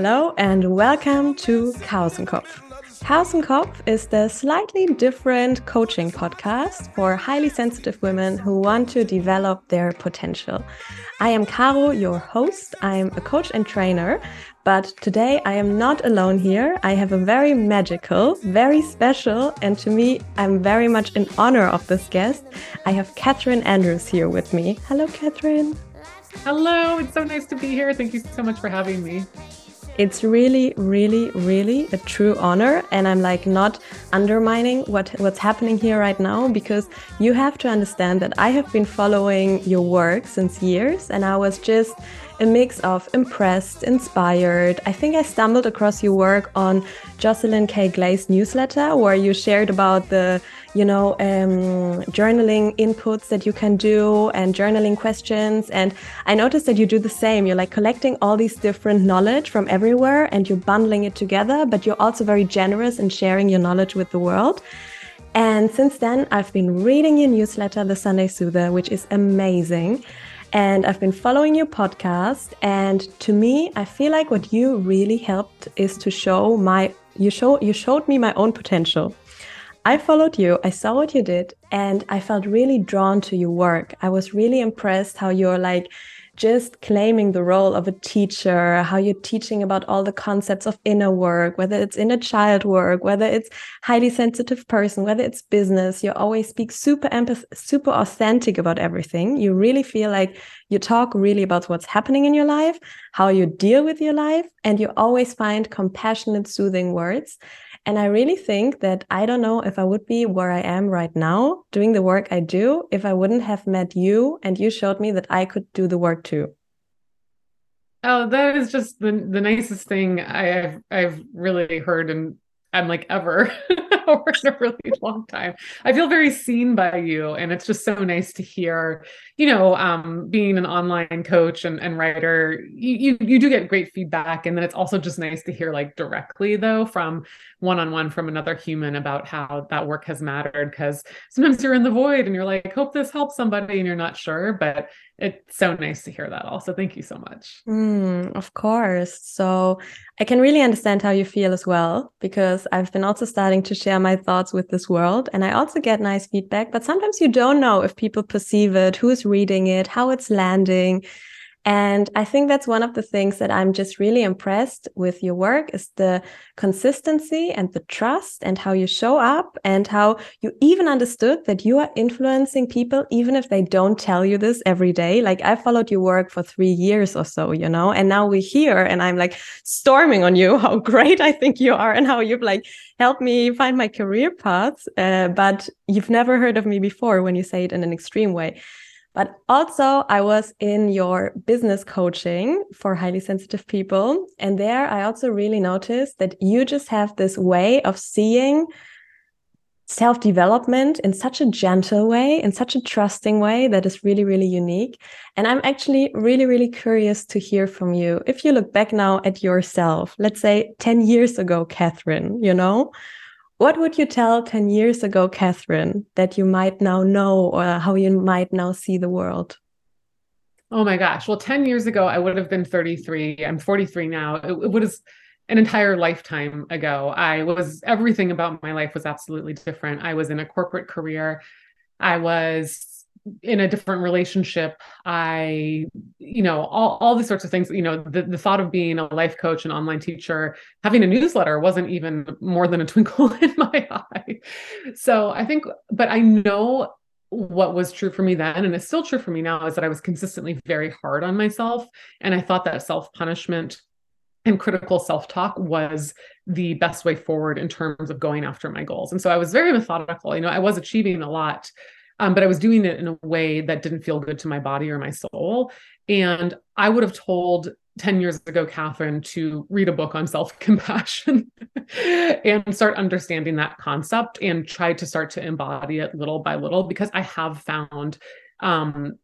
Hello and welcome to Kausenkopf. Kausenkopf is the slightly different coaching podcast for highly sensitive women who want to develop their potential. I am Caro, your host. I'm a coach and trainer, but today I am not alone here. I have a very magical, very special, and to me, I'm very much in honor of this guest. I have Catherine Andrews here with me. Hello, Catherine. Hello, it's so nice to be here. Thank you so much for having me. It's really, really, really a true honor. And I'm like not undermining what, what's happening here right now because you have to understand that I have been following your work since years and I was just a mix of impressed, inspired. I think I stumbled across your work on Jocelyn K. Glei newsletter where you shared about the you know, um, journaling inputs that you can do and journaling questions. And I noticed that you do the same. You're like collecting all these different knowledge from everywhere and you're bundling it together, but you're also very generous in sharing your knowledge with the world. And since then, I've been reading your newsletter, The Sunday Soother, which is amazing. And I've been following your podcast. And to me, I feel like what you really helped is to show my you show you showed me my own potential. I followed you, I saw what you did, and I felt really drawn to your work. I was really impressed how you're like just claiming the role of a teacher, how you're teaching about all the concepts of inner work, whether it's inner child work, whether it's highly sensitive person, whether it's business, you always speak super empath, super authentic about everything. You really feel like you talk really about what's happening in your life, how you deal with your life, and you always find compassionate, soothing words. And I really think that I don't know if I would be where I am right now doing the work I do if I wouldn't have met you and you showed me that I could do the work too. Oh, that is just the the nicest thing I've I've really heard and I'm like ever or in a really long time. I feel very seen by you. And it's just so nice to hear, you know, um, being an online coach and, and writer, you, you, you do get great feedback. And then it's also just nice to hear like directly though from one-on-one from another human about how that work has mattered. Cause sometimes you're in the void and you're like, hope this helps somebody and you're not sure, but it's so nice to hear that also. Thank you so much. Mm, of course. So i can really understand how you feel as well because i've been also starting to share my thoughts with this world and i also get nice feedback but sometimes you don't know if people perceive it who's reading it how it's landing and I think that's one of the things that I'm just really impressed with your work is the consistency and the trust and how you show up and how you even understood that you are influencing people, even if they don't tell you this every day. Like I followed your work for three years or so, you know, and now we're here and I'm like storming on you how great I think you are and how you've like helped me find my career path. Uh, but you've never heard of me before when you say it in an extreme way. But also, I was in your business coaching for highly sensitive people. And there I also really noticed that you just have this way of seeing self development in such a gentle way, in such a trusting way that is really, really unique. And I'm actually really, really curious to hear from you. If you look back now at yourself, let's say 10 years ago, Catherine, you know, what would you tell 10 years ago, Catherine, that you might now know or how you might now see the world? Oh my gosh. Well, 10 years ago, I would have been 33. I'm 43 now. It, it was an entire lifetime ago. I was, everything about my life was absolutely different. I was in a corporate career. I was in a different relationship i you know all, all these sorts of things you know the, the thought of being a life coach and online teacher having a newsletter wasn't even more than a twinkle in my eye. So i think but i know what was true for me then and it's still true for me now is that i was consistently very hard on myself and i thought that self-punishment and critical self-talk was the best way forward in terms of going after my goals. And so i was very methodical you know i was achieving a lot um, but I was doing it in a way that didn't feel good to my body or my soul. And I would have told 10 years ago, Catherine, to read a book on self compassion and start understanding that concept and try to start to embody it little by little because I have found um,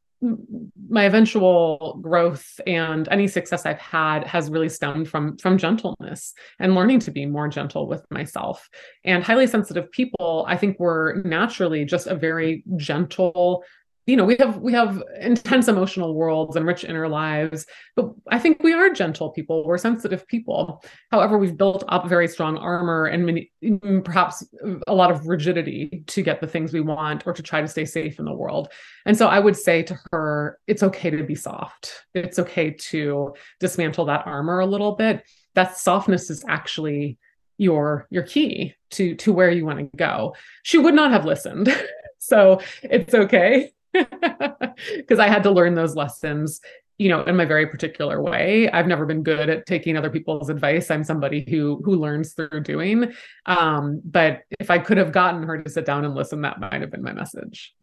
my eventual growth and any success I've had has really stemmed from from gentleness and learning to be more gentle with myself. And highly sensitive people, I think, were naturally just a very gentle you know we have we have intense emotional worlds and rich inner lives but i think we are gentle people. We're sensitive people. However we've built up very strong armor and many, mm, perhaps a lot of rigidity to get the things we want or to try to stay safe in the world. And so i would say to her it's okay to be soft. It's okay to dismantle that armor a little bit. That softness is actually your your key to to where you want to go. She would not have listened. So it's okay because I had to learn those lessons, you know, in my very particular way. I've never been good at taking other people's advice. I'm somebody who who learns through doing. Um, but if I could have gotten her to sit down and listen, that might have been my message.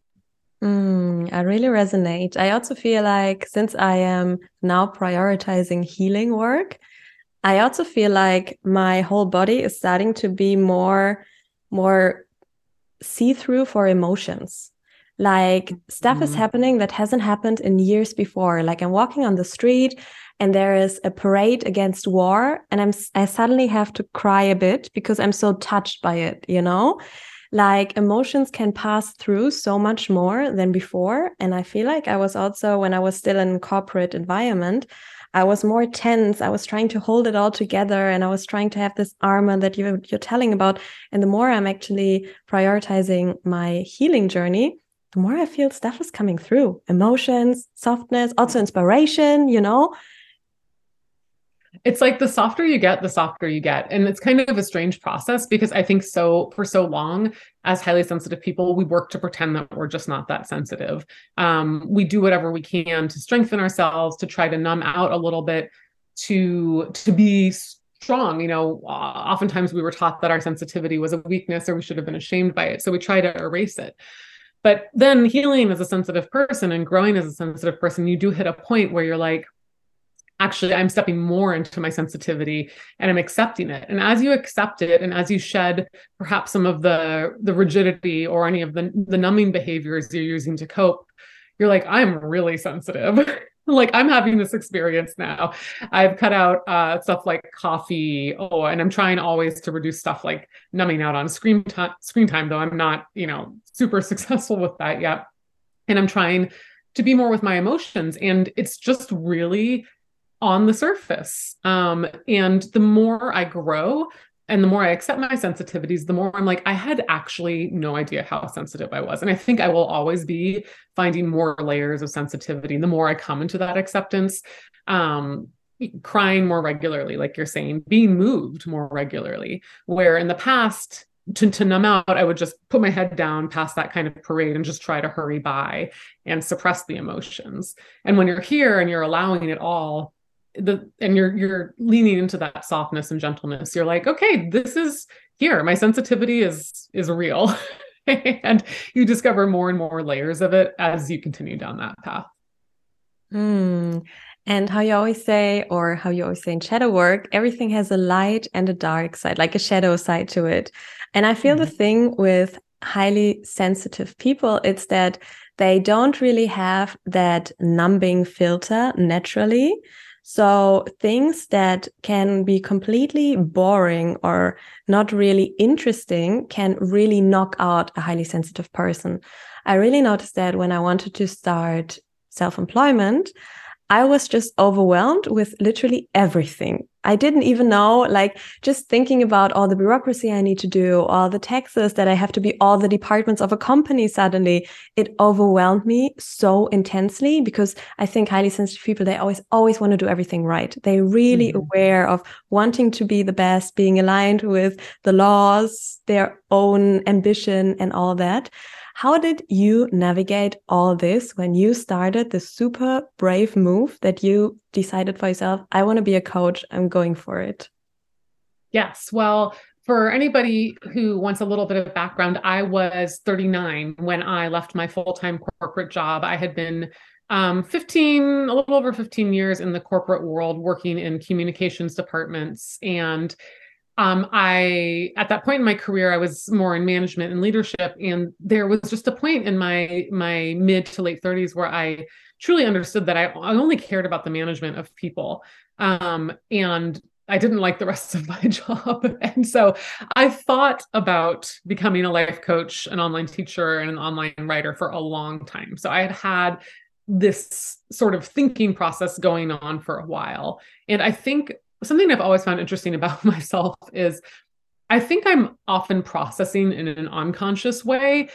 Mm, I really resonate. I also feel like since I am now prioritizing healing work, I also feel like my whole body is starting to be more more see through for emotions like stuff mm. is happening that hasn't happened in years before. Like I'm walking on the street and there is a parade against war and I'm I suddenly have to cry a bit because I'm so touched by it, you know? Like emotions can pass through so much more than before and I feel like I was also when I was still in corporate environment I was more tense. I was trying to hold it all together and I was trying to have this armor that you're, you're telling about. And the more I'm actually prioritizing my healing journey, the more I feel stuff is coming through emotions, softness, also inspiration, you know? It's like the softer you get, the softer you get. And it's kind of a strange process because I think so for so long, as highly sensitive people, we work to pretend that we're just not that sensitive. Um, we do whatever we can to strengthen ourselves, to try to numb out a little bit, to to be strong you know oftentimes we were taught that our sensitivity was a weakness or we should have been ashamed by it so we try to erase it but then healing as a sensitive person and growing as a sensitive person, you do hit a point where you're like, actually, I'm stepping more into my sensitivity and I'm accepting it. And as you accept it and as you shed perhaps some of the the rigidity or any of the, the numbing behaviors you're using to cope, you're like, I'm really sensitive. like I'm having this experience now. I've cut out uh, stuff like coffee. Oh, and I'm trying always to reduce stuff like numbing out on screen time. Screen time, though I'm not, you know, super successful with that yet. And I'm trying to be more with my emotions, and it's just really on the surface. Um, and the more I grow, and the more I accept my sensitivities, the more I'm like, I had actually no idea how sensitive I was. And I think I will always be finding more layers of sensitivity. The more I come into that acceptance, um, crying more regularly, like you're saying, being moved more regularly, where in the past, to, to numb out, I would just put my head down past that kind of parade and just try to hurry by and suppress the emotions. And when you're here and you're allowing it all, the and you're you're leaning into that softness and gentleness you're like okay this is here. My sensitivity is is real. And you discover more and more layers of it as you continue down that path. Mm. and how you always say or how you always say in shadow work everything has a light and a dark side like a shadow side to it. And i feel mm-hmm. the thing with highly sensitive people it's that they don't really have that numbing filter naturally so things that can be completely boring or not really interesting can really knock out a highly sensitive person. I really noticed that when I wanted to start self employment, I was just overwhelmed with literally everything. I didn't even know, like, just thinking about all the bureaucracy I need to do, all the taxes that I have to be all the departments of a company suddenly, it overwhelmed me so intensely because I think highly sensitive people, they always, always want to do everything right. They're really mm -hmm. aware of wanting to be the best, being aligned with the laws, their own ambition, and all that. How did you navigate all this when you started the super brave move that you decided for yourself? I want to be a coach. I'm going for it. Yes. Well, for anybody who wants a little bit of background, I was 39 when I left my full time corporate job. I had been um, 15, a little over 15 years in the corporate world working in communications departments. And um, I at that point in my career, I was more in management and leadership, and there was just a point in my my mid to late 30s where I truly understood that I, I only cared about the management of people. Um, and I didn't like the rest of my job. And so I thought about becoming a life coach, an online teacher, and an online writer for a long time. So I had had this sort of thinking process going on for a while. And I think something I've always found interesting about myself is I think I'm often processing in an unconscious way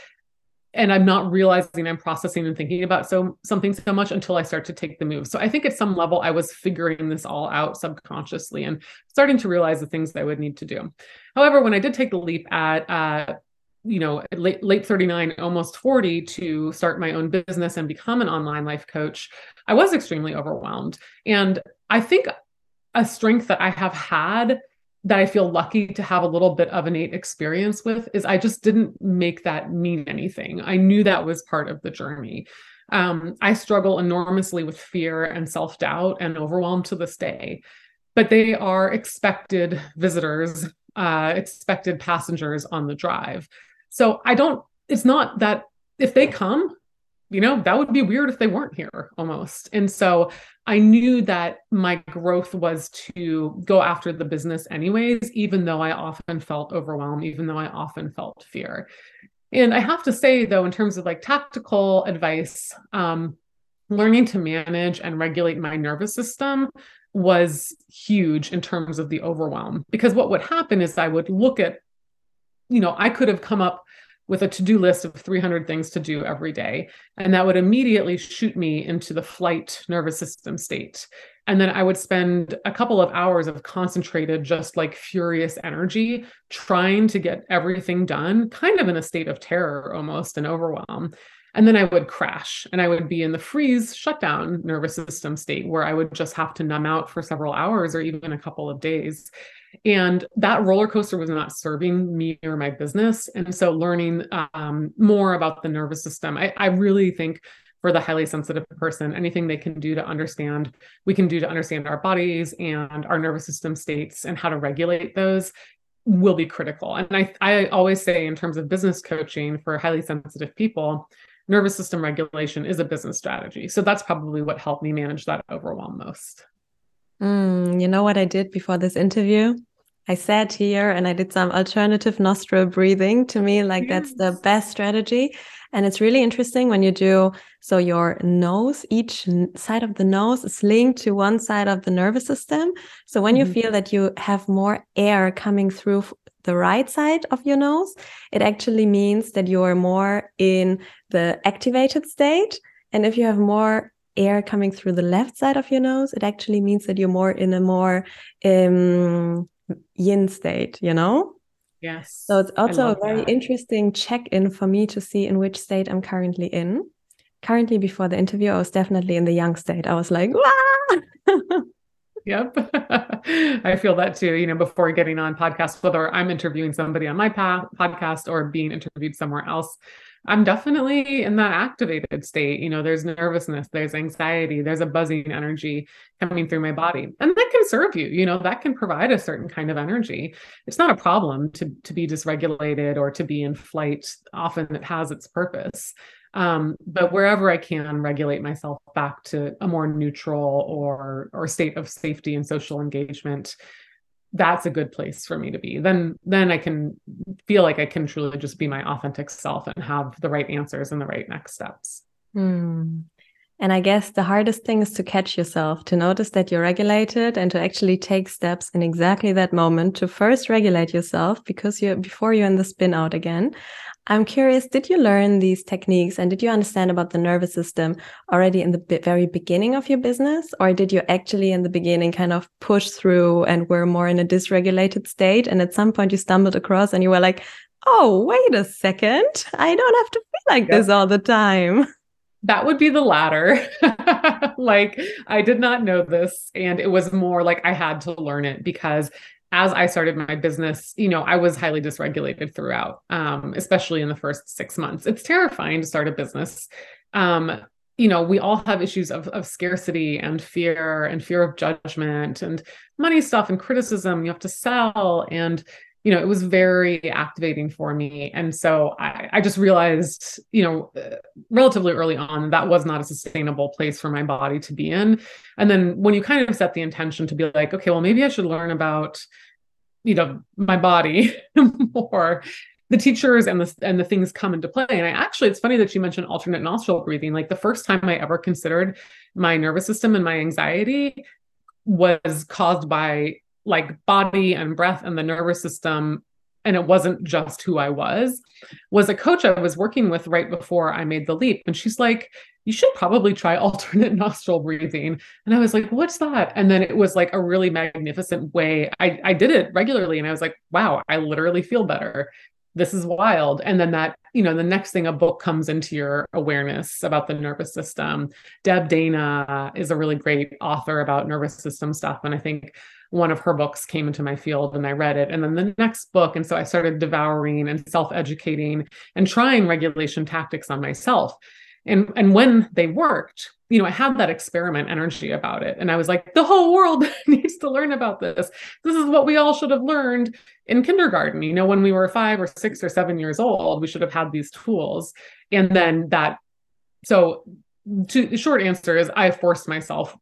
and I'm not realizing I'm processing and thinking about so something so much until I start to take the move. So I think at some level I was figuring this all out subconsciously and starting to realize the things that I would need to do. However, when I did take the leap at uh, you know late late 39 almost 40 to start my own business and become an online life coach i was extremely overwhelmed and i think a strength that i have had that I feel lucky to have a little bit of innate experience with is I just didn't make that mean anything. I knew that was part of the journey. Um, I struggle enormously with fear and self doubt and overwhelm to this day, but they are expected visitors, uh, expected passengers on the drive. So I don't, it's not that if they come, you know, that would be weird if they weren't here almost. And so I knew that my growth was to go after the business anyways, even though I often felt overwhelmed, even though I often felt fear. And I have to say, though, in terms of like tactical advice, um, learning to manage and regulate my nervous system was huge in terms of the overwhelm. Because what would happen is I would look at, you know, I could have come up with a to-do list of 300 things to do every day. And that would immediately shoot me into the flight nervous system state. And then i would spend a couple of hours of concentrated just like furious energy trying to get everything done kind of in a state of terror almost and overwhelm. And then i would crash and i would be in the freeze shutdown nervous system state where i would just have to numb out for several hours or even a couple of days and that roller coaster was not serving me or my business. And so learning um, more about the nervous system, I, I really think for the highly sensitive person, anything they can do to understand, we can do to understand our bodies and our nervous system states and how to regulate those will be critical. And I, I always say, in terms of business coaching for highly sensitive people, nervous system regulation is a business strategy. So that's probably what helped me manage that overwhelm most. Mm, you know what I did before this interview? I sat here and I did some alternative nostril breathing. To me, like yes. that's the best strategy. And it's really interesting when you do so your nose, each side of the nose is linked to one side of the nervous system. So when mm -hmm. you mm-hmm. feel that you have more air coming through the right side of your nose, it actually means that you are more in the activated state. And if you have more air coming through the left side of your nose, it actually means that you're more in a more um, yin state, you know? Yes. So it's also a very that. interesting check in for me to see in which state I'm currently in. Currently, before the interview, I was definitely in the yang state. I was like, Yep. I feel that too. You know, before getting on podcast, whether I'm interviewing somebody on my pa- podcast or being interviewed somewhere else, I'm definitely in that activated state. You know, there's nervousness, there's anxiety, there's a buzzing energy coming through my body. And that can serve you, you know, that can provide a certain kind of energy. It's not a problem to to be dysregulated or to be in flight. Often it has its purpose. Um, but wherever I can regulate myself back to a more neutral or or state of safety and social engagement, that's a good place for me to be. Then then i can feel like i can truly just be my authentic self and have the right answers and the right next steps. Hmm. and i guess the hardest thing is to catch yourself to notice that you're regulated and to actually take steps in exactly that moment to first regulate yourself because you're before you're in the spin out again I'm curious, did you learn these techniques and did you understand about the nervous system already in the very beginning of your business? Or did you actually in the beginning kind of push through and were more in a dysregulated state? And at some point you stumbled across and you were like, oh, wait a second, I don't have to feel like yep. this all the time. That would be the latter. like, I did not know this. And it was more like I had to learn it because as I started my business, you know, I was highly dysregulated throughout, um, especially in the first six months. It's terrifying to start a business. Um, you know, we all have issues of, of scarcity and fear and fear of judgment and money stuff and criticism. You have to sell and you know, it was very activating for me. And so I, I just realized, you know, uh, relatively early on, that was not a sustainable place for my body to be in. And then when you kind of set the intention to be like, okay, well, maybe I should learn about, you know, my body more the teachers and the and the things come into play. And I actually, it's funny that you mentioned alternate nostril breathing. Like the first time I ever considered my nervous system and my anxiety was caused by like body and breath and the nervous system and it wasn't just who I was, was a coach I was working with right before I made the leap. And she's like, you should probably try alternate nostril breathing. And I was like, what's that? And then it was like a really magnificent way. I, I did it regularly and I was like, wow, I literally feel better. This is wild. And then that, you know, the next thing a book comes into your awareness about the nervous system. Deb Dana is a really great author about nervous system stuff. And I think one of her books came into my field and I read it. And then the next book. And so I started devouring and self educating and trying regulation tactics on myself. And, and when they worked, you know, I had that experiment energy about it. And I was like, the whole world needs to learn about this. This is what we all should have learned in kindergarten. You know, when we were five or six or seven years old, we should have had these tools. And then that, so to, the short answer is I forced myself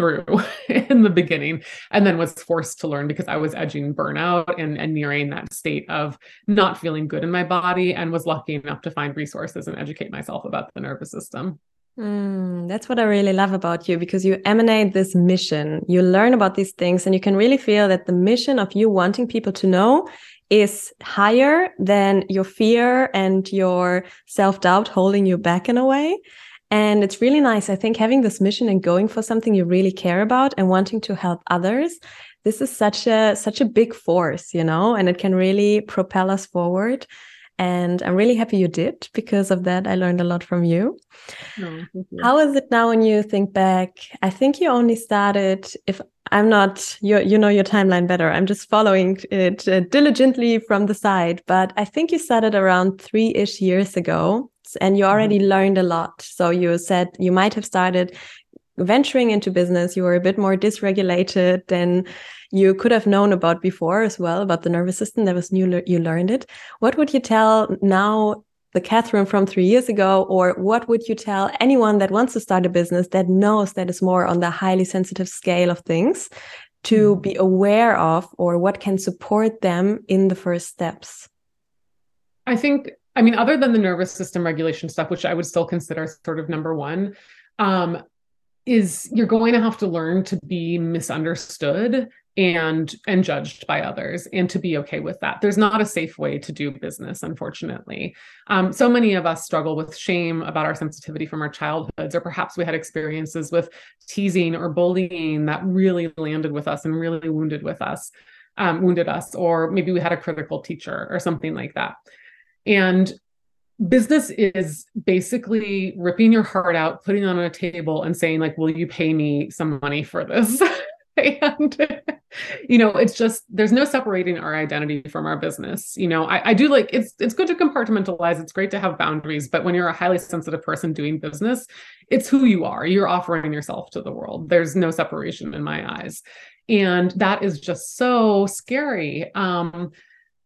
through in the beginning and then was forced to learn because I was edging burnout and, and nearing that state of not feeling good in my body and was lucky enough to find resources and educate myself about the nervous system. Mm, that's what I really love about you because you emanate this mission. You learn about these things and you can really feel that the mission of you wanting people to know is higher than your fear and your self doubt holding you back in a way. And it's really nice. I think having this mission and going for something you really care about and wanting to help others, this is such a such a big force, you know, and it can really propel us forward. And I'm really happy you did because of that. I learned a lot from you. Oh, you. How is it now when you think back? I think you only started, if I'm not, you, you know your timeline better. I'm just following it uh, diligently from the side. But I think you started around three ish years ago and you already mm -hmm. learned a lot. So you said you might have started venturing into business. You were a bit more dysregulated than you could have known about before as well about the nervous system. That was new. You learned it. What would you tell now? The Catherine from three years ago, or what would you tell anyone that wants to start a business that knows that is more on the highly sensitive scale of things to mm be aware of, or what can support them in the first steps? I think I mean, other than the nervous system regulation stuff, which I would still consider sort of number one, um, is you're going to have to learn to be misunderstood and and judged by others and to be okay with that. There's not a safe way to do business unfortunately. Um, so many of us struggle with shame about our sensitivity from our childhoods or perhaps we had experiences with teasing or bullying that really landed with us and really wounded with us um, wounded us or maybe we had a critical teacher or something like that and business is basically ripping your heart out, putting it on a table and saying like, will you pay me some money for this? and you know it's just there's no separating our identity from our business you know? I, I, do like it's it's good to compartmentalize. It's great to have boundaries but when you're a highly sensitive person doing business it's who you are. You're offering yourself to the world. There's no separation in my eyes. And that is just so scary. Um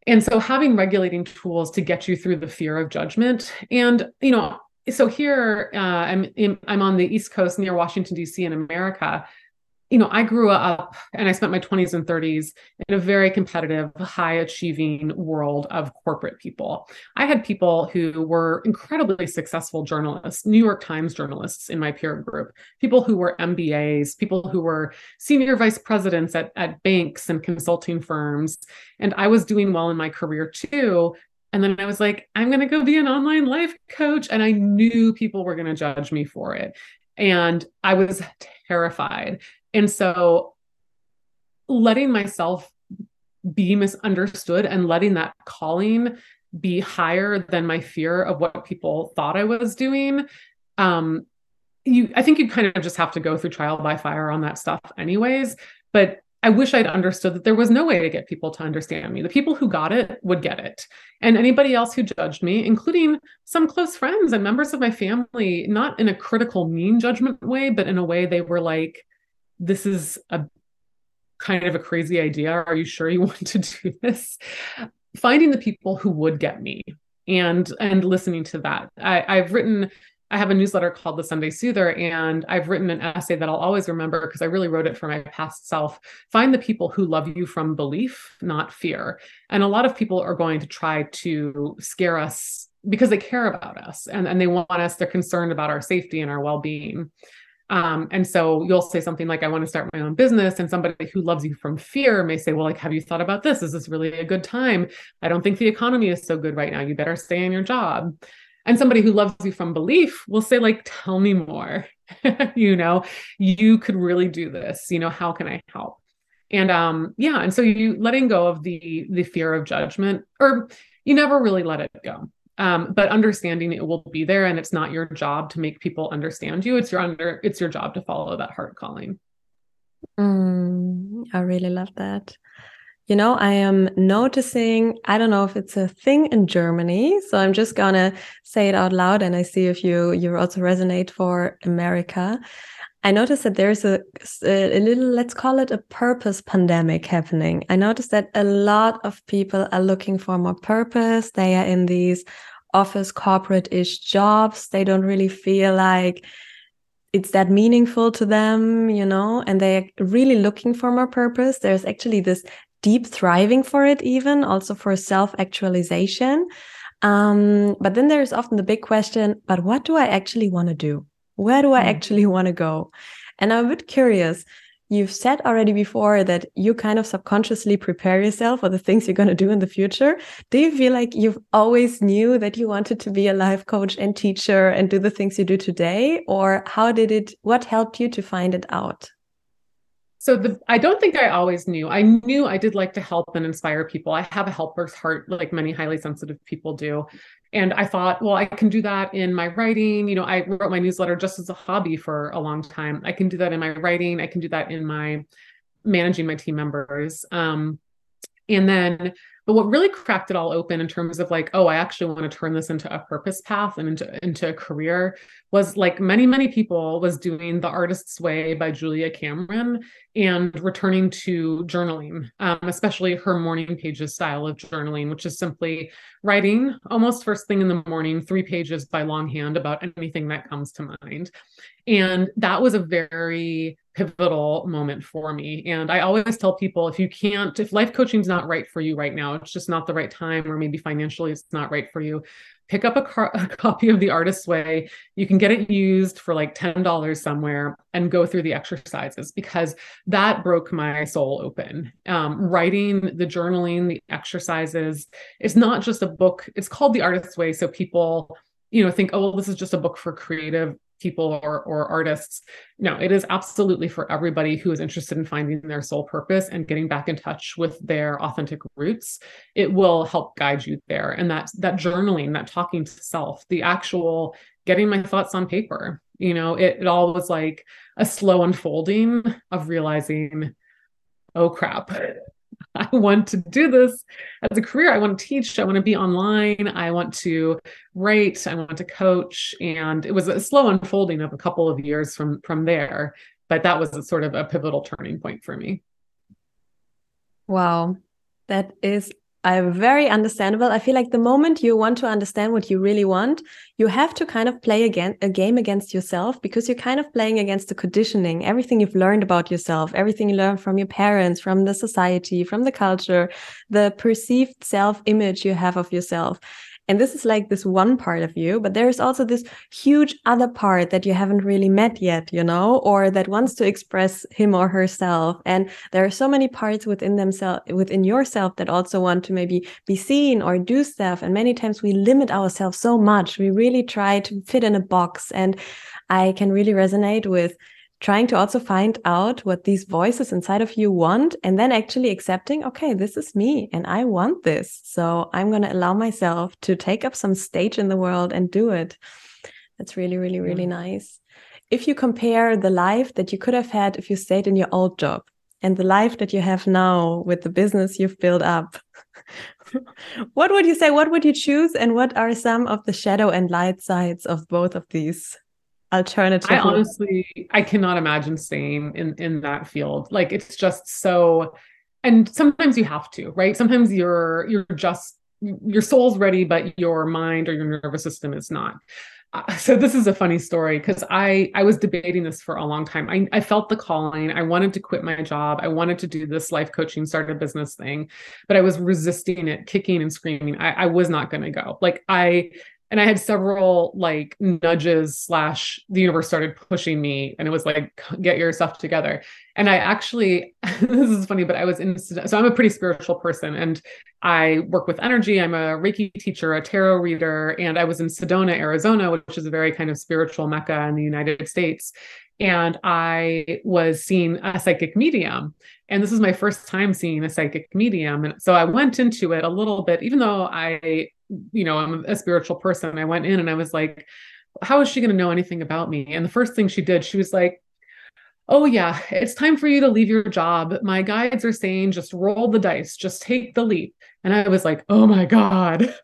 and so having regulating tools to get you through the fear of judgment. And, you know, so here uh, I'm in, I'm on the East Coast near Washington D.C. in America, you know, I grew up and I spent my 20s and 30s in a very competitive, high achieving world of corporate people. I had people who were incredibly successful journalists, New York Times journalists in my peer group, people who were MBAs, people who were senior vice presidents at, at banks and consulting firms. And I was doing well in my career too. And then I was like, I'm going to go be an online life coach. And I knew people were going to judge me for it. And I was terrified. And so letting myself be misunderstood and letting that calling be higher than my fear of what people thought I was doing. Um, you, I think you kind of just have to go through trial by fire on that stuff, anyways. But I wish I'd understood that there was no way to get people to understand me. The people who got it would get it. And anybody else who judged me, including some close friends and members of my family, not in a critical, mean judgment way, but in a way they were like, this is a kind of a crazy idea. Are you sure you want to do this? Finding the people who would get me and and listening to that. I, I've written I have a newsletter called The Sunday Soother, and I've written an essay that I'll always remember because I really wrote it for my past self. Find the people who love you from belief, not fear. And a lot of people are going to try to scare us because they care about us and, and they want us, they're concerned about our safety and our well being. Um, and so you'll say something like, I want to start my own business. And somebody who loves you from fear may say, Well, like, have you thought about this? Is this really a good time? I don't think the economy is so good right now. You better stay in your job. And somebody who loves you from belief will say, like, tell me more. you know, you could really do this. You know, how can I help? And um, yeah, and so you letting go of the the fear of judgment, or you never really let it go um, but understanding it will be there and it's not your job to make people understand you. It's your under it's your job to follow that heart calling. Mm, i really love that. You know i am noticing i don't know if it's a thing in germany so i'm just gonna say it out loud and i see if you you also resonate for america I noticed that there's a, a little, let's call it a purpose pandemic happening. I noticed that a lot of people are looking for more purpose. They are in these office corporate ish jobs. They don't really feel like it's that meaningful to them, you know, and they're really looking for more purpose. There's actually this deep thriving for it, even also for self actualization. Um, but then there's often the big question, but what do I actually want to do? Where do I hmm. actually want to go? And I'm a bit curious. You've said already before that you kind of subconsciously prepare yourself for the things you're going to do in the future. Do you feel like you've always knew that you wanted to be a life coach and teacher and do the things you do today? Or how did it, what helped you to find it out? So the I don't think I always knew. I knew I did like to help and inspire people. I have a helper's heart like many highly sensitive people do. And I thought, well, I can do that in my writing. You know, I wrote my newsletter just as a hobby for a long time. I can do that in my writing. I can do that in my managing my team members. Um, and then but what really cracked it all open in terms of like, oh, I actually want to turn this into a purpose path and into, into a career was like many, many people was doing The Artist's Way by Julia Cameron and returning to journaling, um, especially her morning pages style of journaling, which is simply writing almost first thing in the morning, three pages by longhand about anything that comes to mind. And that was a very pivotal moment for me. And I always tell people if you can't, if life coaching is not right for you right now, it's just not the right time, or maybe financially it's not right for you, pick up a, car- a copy of The Artist's Way. You can get it used for like $10 somewhere and go through the exercises because that broke my soul open. Um, writing, the journaling, the exercises, it's not just a book, it's called The Artist's Way. So people, you know, think, oh, well, this is just a book for creative people or, or artists. No, it is absolutely for everybody who is interested in finding their soul purpose and getting back in touch with their authentic roots. It will help guide you there. And that that journaling, that talking to self, the actual getting my thoughts on paper, you know, it, it all was like a slow unfolding of realizing, oh crap, I want to do this as a career. I want to teach. I want to be online. I want to write. I want to coach. And it was a slow unfolding of a couple of years from from there. But that was a sort of a pivotal turning point for me. Wow. That is I'm very understandable. I feel like the moment you want to understand what you really want, you have to kind of play again a game against yourself because you're kind of playing against the conditioning, everything you've learned about yourself, everything you learned from your parents, from the society, from the culture, the perceived self image you have of yourself. And this is like this one part of you, but there is also this huge other part that you haven't really met yet, you know, or that wants to express him or herself. And there are so many parts within themselves, within yourself that also want to maybe be seen or do stuff. And many times we limit ourselves so much. We really try to fit in a box. And I can really resonate with trying to also find out what these voices inside of you want and then actually accepting, okay, this is me and I want this. So I'm going to allow myself to take up some stage in the world and do it. That's really, really, really mm. nice. If you compare the life that you could have had if you stayed in your old job and the life that you have now with the business you've built up, what would you say? What would you choose? And what are some of the shadow and light sides of both of these alternative. I honestly, I cannot imagine staying in in that field. Like it's just so, and sometimes you have to, right? Sometimes you're you're just your soul's ready, but your mind or your nervous system is not. Uh, so this is a funny story because I I was debating this for a long time. I, I felt the calling. I wanted to quit my job. I wanted to do this life coaching, start a business thing, but I was resisting it, kicking and screaming. I, I was not going to go. Like I and I had several like nudges slash the universe started pushing me and it was like get your stuff together. And I actually this is funny but I was in so I'm a pretty spiritual person and I work with energy. I'm a Reiki teacher a tarot reader and I was in Sedona Arizona which is a very kind of spiritual mecca in the United States. And I was seeing a psychic medium and this is my first time seeing a psychic medium. And so I went into it a little bit even though I you know, I'm a spiritual person. I went in and I was like, how is she going to know anything about me? And the first thing she did, she was like, Oh, yeah, it's time for you to leave your job. My guides are saying just roll the dice, just take the leap. And I was like, Oh my God.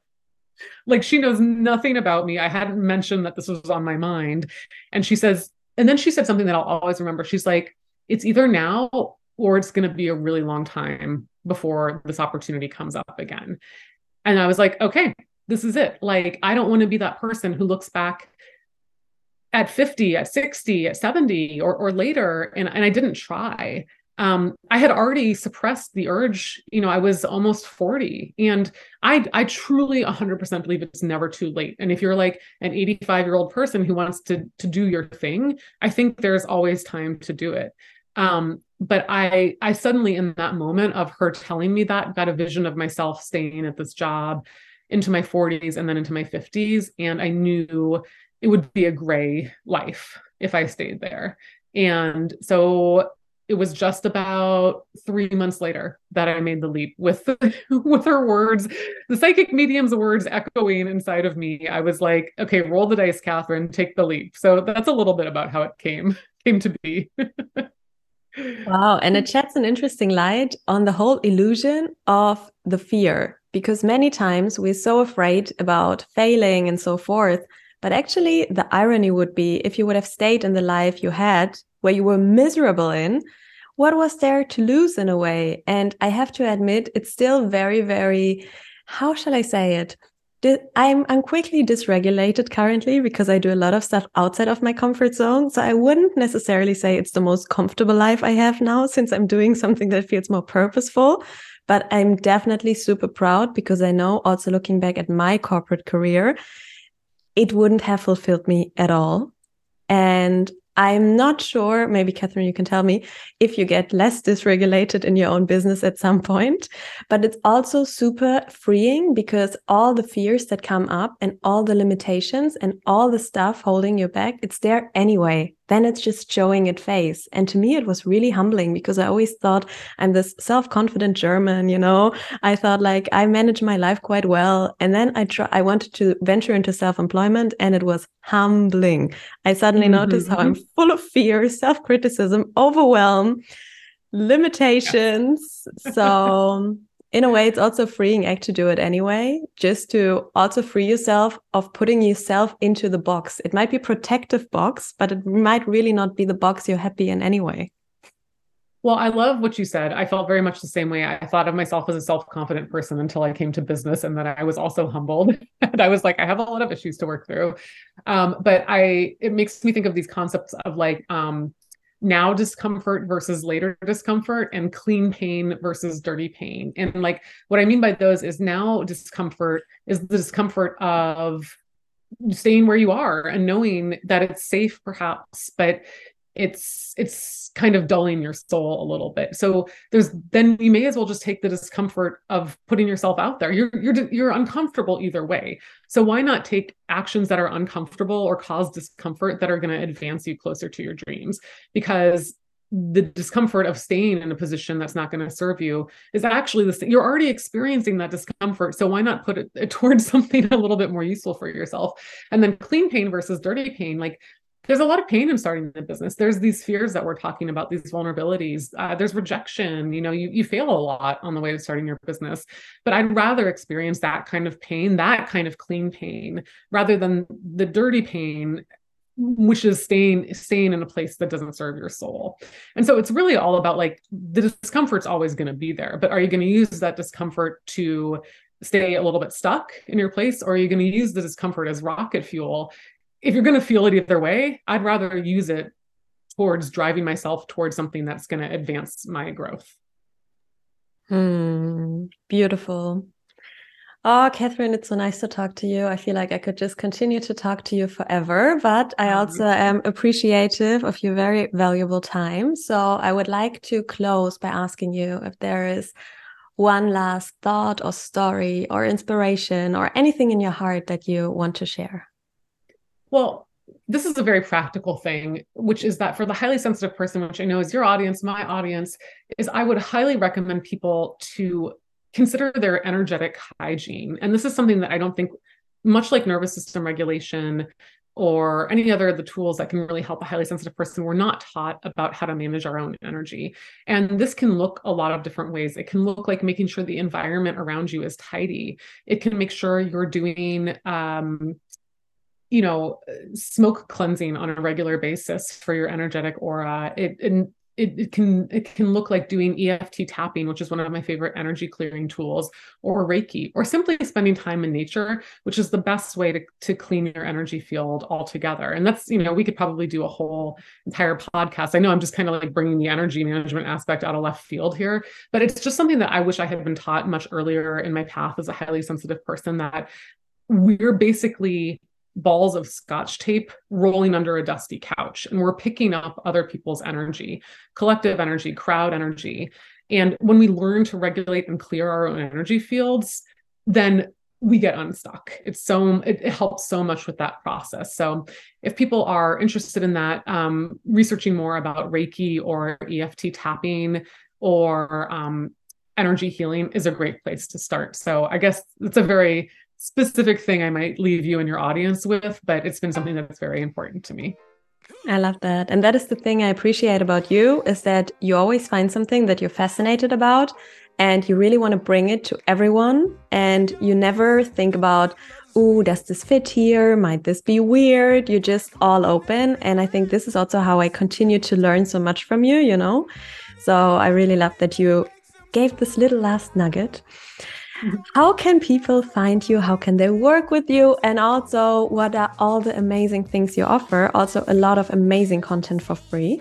like she knows nothing about me. I hadn't mentioned that this was on my mind. And she says, and then she said something that I'll always remember. She's like, It's either now or it's going to be a really long time before this opportunity comes up again. And I was like, okay, this is it. Like, I don't want to be that person who looks back at 50, at 60, at 70 or, or later. And, and I didn't try. Um, I had already suppressed the urge. You know, I was almost 40 and I, I truly 100% believe it's never too late. And if you're like an 85 year old person who wants to, to do your thing, I think there's always time to do it. Um, but I I suddenly in that moment of her telling me that got a vision of myself staying at this job into my 40s and then into my 50s and I knew it would be a gray life if I stayed there. And so it was just about three months later that I made the leap with with her words, the psychic medium's words echoing inside of me. I was like, okay, roll the dice, Catherine, take the leap. So that's a little bit about how it came came to be. Wow. And it sheds an interesting light on the whole illusion of the fear, because many times we're so afraid about failing and so forth. But actually, the irony would be if you would have stayed in the life you had where you were miserable in, what was there to lose in a way? And I have to admit, it's still very, very, how shall I say it? I'm I'm quickly dysregulated currently because I do a lot of stuff outside of my comfort zone. So I wouldn't necessarily say it's the most comfortable life I have now since I'm doing something that feels more purposeful. But I'm definitely super proud because I know also looking back at my corporate career, it wouldn't have fulfilled me at all. And I'm not sure, maybe Catherine, you can tell me if you get less dysregulated in your own business at some point, but it's also super freeing because all the fears that come up and all the limitations and all the stuff holding you back, it's there anyway then it's just showing it face. And to me, it was really humbling because I always thought I'm this self confident German, you know, I thought like I manage my life quite well. And then I try, I wanted to venture into self employment and it was humbling. I suddenly mm -hmm. noticed how I'm full of fear, self criticism, overwhelm, limitations. So in a way it's also freeing act to do it anyway just to also free yourself of putting yourself into the box it might be protective box but it might really not be the box you're happy in anyway well, I love what you said. I felt very much the same way. I thought of myself as a self-confident person until I came to business, and then I was also humbled. and I was like, I have a lot of issues to work through. Um, but I, it makes me think of these concepts of like um, now discomfort versus later discomfort and clean pain versus dirty pain. And like what I mean by those is now discomfort is the discomfort of staying where you are and knowing that it's safe perhaps, but it's it's kind of dulling your soul a little bit so there's then you may as well just take the discomfort of putting yourself out there you're you're you're uncomfortable either way so why not take actions that are uncomfortable or cause discomfort that are going to advance you closer to your dreams because the discomfort of staying in a position that's not going to serve you is actually the. You're already experiencing that discomfort. So why not put it towards something a little bit more useful for yourself? And then clean pain versus dirty pain. Like there's a lot of pain in starting the business. There's these fears that we're talking about, these vulnerabilities. Uh, there's rejection. You know, you, you fail a lot on the way to starting your business. But I'd rather experience that kind of pain, that kind of clean pain, rather than the dirty pain which is staying staying in a place that doesn't serve your soul. And so it's really all about like the discomfort's always going to be there, but are you going to use that discomfort to stay a little bit stuck in your place or are you going to use the discomfort as rocket fuel? If you're going to feel it either way, I'd rather use it towards driving myself towards something that's going to advance my growth. Hmm, beautiful. Oh, Catherine, it's so nice to talk to you. I feel like I could just continue to talk to you forever, but I also am appreciative of your very valuable time. So I would like to close by asking you if there is one last thought or story or inspiration or anything in your heart that you want to share. Well, this is a very practical thing, which is that for the highly sensitive person, which I know is your audience, my audience, is I would highly recommend people to consider their energetic hygiene. And this is something that I don't think, much like nervous system regulation or any other of the tools that can really help a highly sensitive person, we're not taught about how to manage our own energy. And this can look a lot of different ways. It can look like making sure the environment around you is tidy. It can make sure you're doing um, you know smoke cleansing on a regular basis for your energetic aura it, it it, can it can look like doing EFT tapping, which is one of my favorite energy clearing tools, or Reiki, or simply spending time in nature, which is the best way to, to clean your energy field altogether. And that's, you know, we could probably do a whole entire podcast. I know I'm just kind of like bringing the energy management aspect out of left field here, but it's just something that I wish I had been taught much earlier in my path as a highly sensitive person that we're basically balls of scotch tape rolling under a dusty couch and we're picking up other people's energy collective energy crowd energy. And when we learn to regulate and clear our own energy fields then we get unstuck. It's so it, it helps so much with that process. So if people are interested in that um, researching more about reiki or eft tapping or um, energy healing is a great place to start. So i guess it's a very specific thing I might leave you and your audience with, but it's been something that's very important to me. I love that. And that is the thing I appreciate about you is that you always find something that you're fascinated about and you really want to bring it to everyone and you never think about oh, does this fit here? Might this be weird? You're just all open. And I think this is also how I continue to learn so much from you, you know? So I really love that you gave this little last nugget. How can people find you? How can they work with you? And also, what are all the amazing things you offer? Also, a lot of amazing content for free.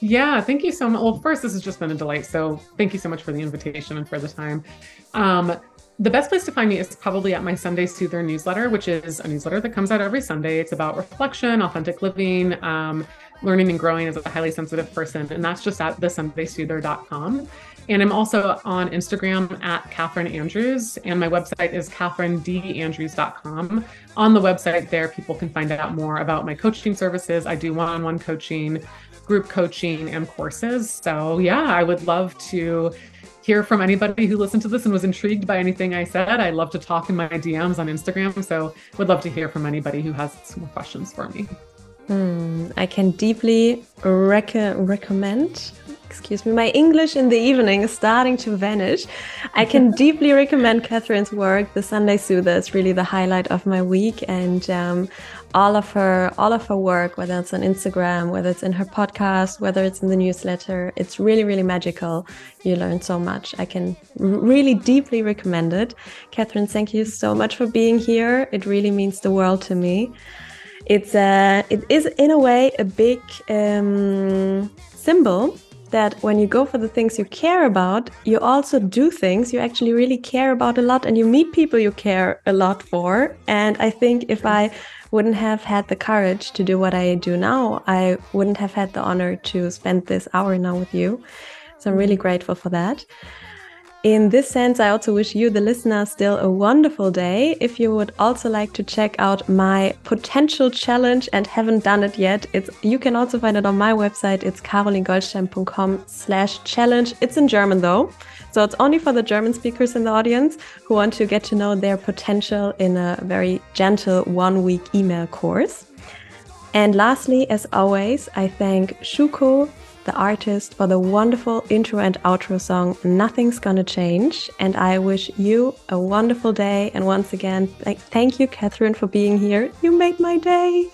Yeah, thank you so much. Well, first, this has just been a delight. So, thank you so much for the invitation and for the time. Um, the best place to find me is probably at my Sunday Soother newsletter, which is a newsletter that comes out every Sunday. It's about reflection, authentic living, um, learning and growing as a highly sensitive person. And that's just at thesundaysoother.com. And I'm also on Instagram at Catherine Andrews, and my website is catherinedandrews.com. On the website, there, people can find out more about my coaching services. I do one on one coaching, group coaching, and courses. So, yeah, I would love to hear from anybody who listened to this and was intrigued by anything I said. I love to talk in my DMs on Instagram. So, would love to hear from anybody who has some questions for me. Hmm, I can deeply rec- recommend excuse me, my English in the evening is starting to vanish. I can deeply recommend Catherine's work. The Sunday Soother is really the highlight of my week, and um, all of her all of her work, whether it's on Instagram, whether it's in her podcast, whether it's in the newsletter, it's really really magical. You learn so much. I can really deeply recommend it. Catherine, thank you so much for being here. It really means the world to me. It's a, it is in a way a big um, symbol that when you go for the things you care about, you also do things you actually really care about a lot and you meet people you care a lot for. And I think if I wouldn't have had the courage to do what I do now, I wouldn't have had the honor to spend this hour now with you. So I'm really grateful for that. In this sense, I also wish you, the listener, still a wonderful day. If you would also like to check out my potential challenge and haven't done it yet, it's you can also find it on my website. It's karolingoldstein.com slash challenge. It's in German though. So it's only for the German speakers in the audience who want to get to know their potential in a very gentle one week email course. And lastly, as always, I thank Shuko the artist, for the wonderful intro and outro song, Nothing's Gonna Change. And I wish you a wonderful day. And once again, thank you, Catherine, for being here. You made my day.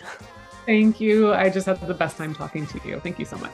Thank you. I just had the best time talking to you. Thank you so much.